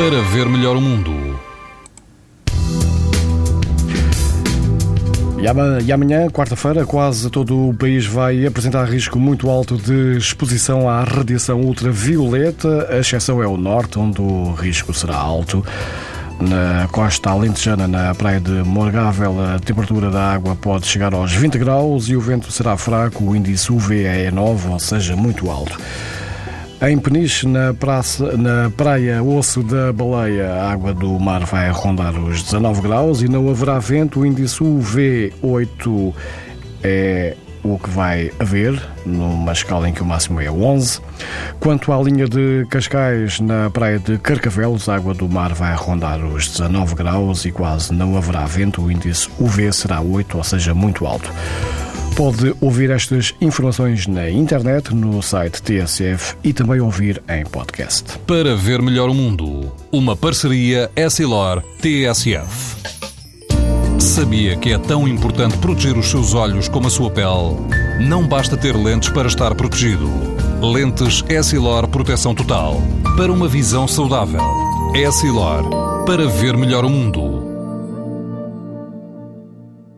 para ver melhor o mundo. E amanhã, quarta-feira, quase todo o país vai apresentar risco muito alto de exposição à radiação ultravioleta. A exceção é o norte, onde o risco será alto. Na costa alentejana, na praia de Morgável, a temperatura da água pode chegar aos 20 graus e o vento será fraco. O índice UV é 9, ou seja, muito alto. Em Peniche, na, praça, na praia Osso da Baleia, a água do mar vai rondar os 19 graus e não haverá vento. O índice UV8 é o que vai haver, numa escala em que o máximo é 11. Quanto à linha de Cascais, na praia de Carcavelos, a água do mar vai rondar os 19 graus e quase não haverá vento. O índice UV será 8, ou seja, muito alto. Pode ouvir estas informações na internet, no site TSF e também ouvir em podcast. Para ver melhor o mundo, uma parceria Essilor-TSF. Sabia que é tão importante proteger os seus olhos como a sua pele? Não basta ter lentes para estar protegido. Lentes Essilor Proteção Total. Para uma visão saudável. Essilor. Para ver melhor o mundo.